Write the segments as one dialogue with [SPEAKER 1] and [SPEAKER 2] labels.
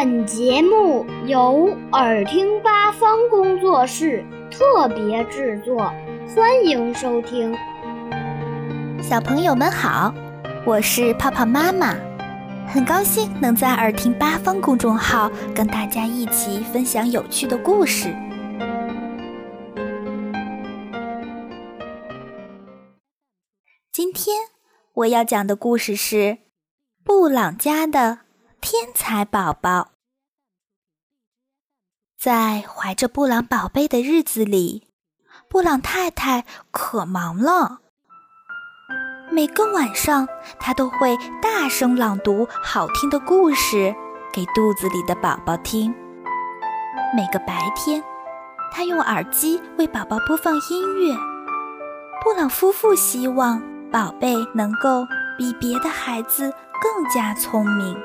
[SPEAKER 1] 本节目由耳听八方工作室特别制作，欢迎收听。
[SPEAKER 2] 小朋友们好，我是泡泡妈妈，很高兴能在耳听八方公众号跟大家一起分享有趣的故事。今天我要讲的故事是布朗家的。天才宝宝，在怀着布朗宝贝的日子里，布朗太太可忙了。每个晚上，她都会大声朗读好听的故事给肚子里的宝宝听。每个白天，她用耳机为宝宝播放音乐。布朗夫妇希望宝贝能够比别的孩子更加聪明。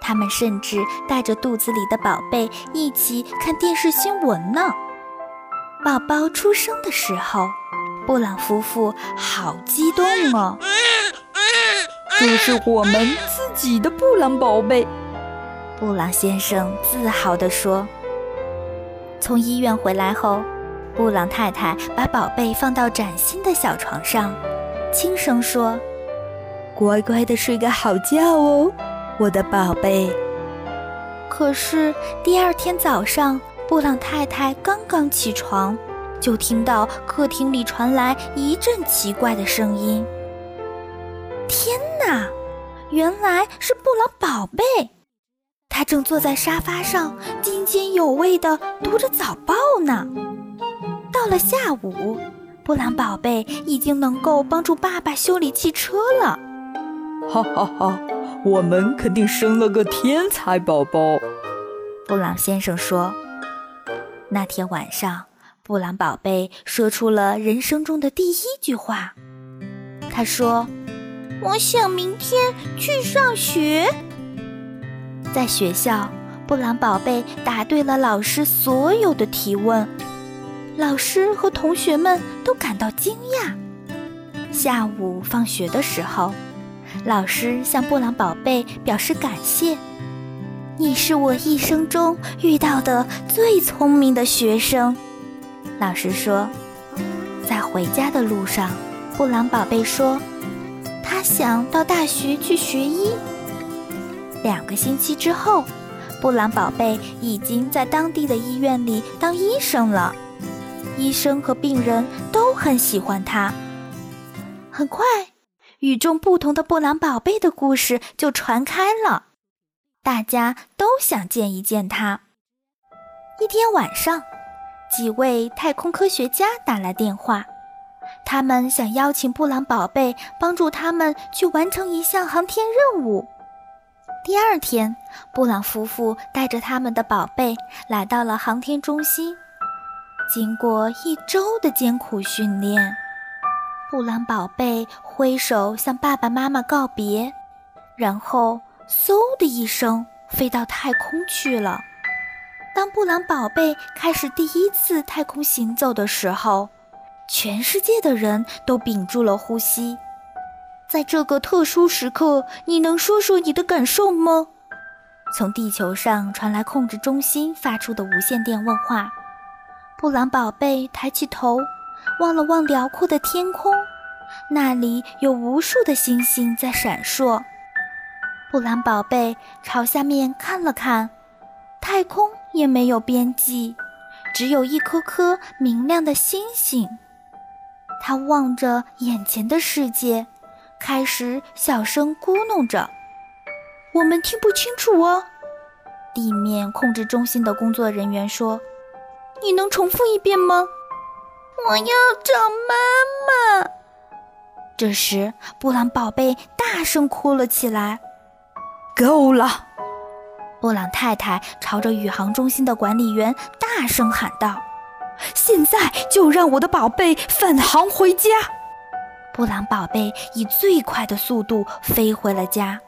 [SPEAKER 2] 他们甚至带着肚子里的宝贝一起看电视新闻呢。宝宝出生的时候，布朗夫妇好激动哦！
[SPEAKER 3] 这是我们自己的布朗宝贝，
[SPEAKER 2] 布朗先生自豪地说。从医院回来后，布朗太太把宝贝放到崭新的小床上，轻声说：“乖乖的睡个好觉哦。”我的宝贝。可是第二天早上，布朗太太刚刚起床，就听到客厅里传来一阵奇怪的声音。天哪，原来是布朗宝贝！他正坐在沙发上津津有味地读着早报呢。到了下午，布朗宝贝已经能够帮助爸爸修理汽车了。
[SPEAKER 3] 哈哈哈！我们肯定生了个天才宝宝，
[SPEAKER 2] 布朗先生说。那天晚上，布朗宝贝说出了人生中的第一句话。他说：“我想明天去上学。”在学校，布朗宝贝答对了老师所有的提问，老师和同学们都感到惊讶。下午放学的时候。老师向布朗宝贝表示感谢：“你是我一生中遇到的最聪明的学生。”老师说：“在回家的路上，布朗宝贝说，他想到大学去学医。”两个星期之后，布朗宝贝已经在当地的医院里当医生了，医生和病人都很喜欢他。很快。与众不同的布朗宝贝的故事就传开了，大家都想见一见他。一天晚上，几位太空科学家打来电话，他们想邀请布朗宝贝帮助他们去完成一项航天任务。第二天，布朗夫妇带着他们的宝贝来到了航天中心，经过一周的艰苦训练。布朗宝贝挥手向爸爸妈妈告别，然后嗖的一声飞到太空去了。当布朗宝贝开始第一次太空行走的时候，全世界的人都屏住了呼吸。在这个特殊时刻，你能说说你的感受吗？从地球上传来控制中心发出的无线电问话。布朗宝贝抬起头。望了望辽阔的天空，那里有无数的星星在闪烁。布朗宝贝朝下面看了看，太空也没有边际，只有一颗颗明亮的星星。他望着眼前的世界，开始小声咕哝着：“我们听不清楚哦。”地面控制中心的工作人员说：“你能重复一遍吗？”我要找妈妈。这时，布朗宝贝大声哭了起来。
[SPEAKER 3] 够了！
[SPEAKER 2] 布朗太太朝着宇航中心的管理员大声喊道：“
[SPEAKER 3] 现在就让我的宝贝返航回家！”
[SPEAKER 2] 布朗宝贝以最快的速度飞回了家。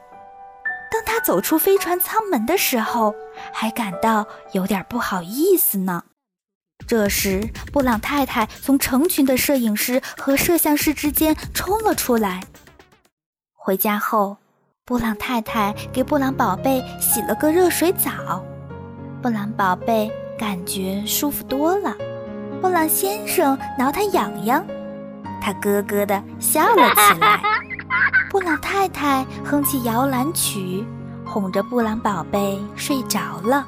[SPEAKER 2] 当他走出飞船舱门的时候，还感到有点不好意思呢。这时，布朗太太从成群的摄影师和摄像师之间冲了出来。回家后，布朗太太给布朗宝贝洗了个热水澡，布朗宝贝感觉舒服多了。布朗先生挠他痒痒，他咯咯地笑了起来。布朗太太哼起摇篮曲，哄着布朗宝贝睡着了，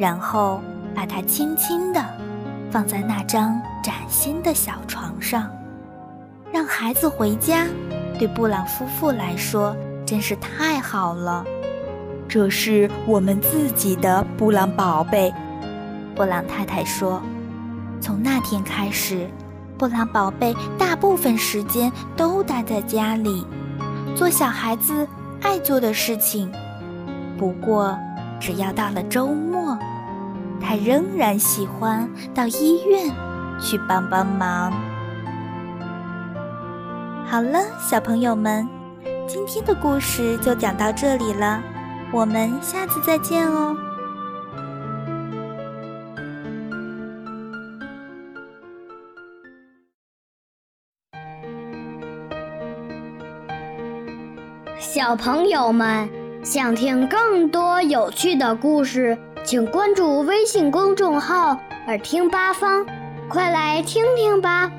[SPEAKER 2] 然后把它轻轻地放在那张崭新的小床上。让孩子回家，对布朗夫妇来说真是太好了。
[SPEAKER 3] 这是我们自己的布朗宝贝，
[SPEAKER 2] 布朗太太说。从那天开始，布朗宝贝大部分时间都待在家里，做小孩子爱做的事情。不过，只要到了周末，他仍然喜欢到医院去帮帮忙。好了，小朋友们，今天的故事就讲到这里了，我们下次再见哦。
[SPEAKER 1] 小朋友们想听更多有趣的故事，请关注微信公众号“耳听八方”，快来听听吧。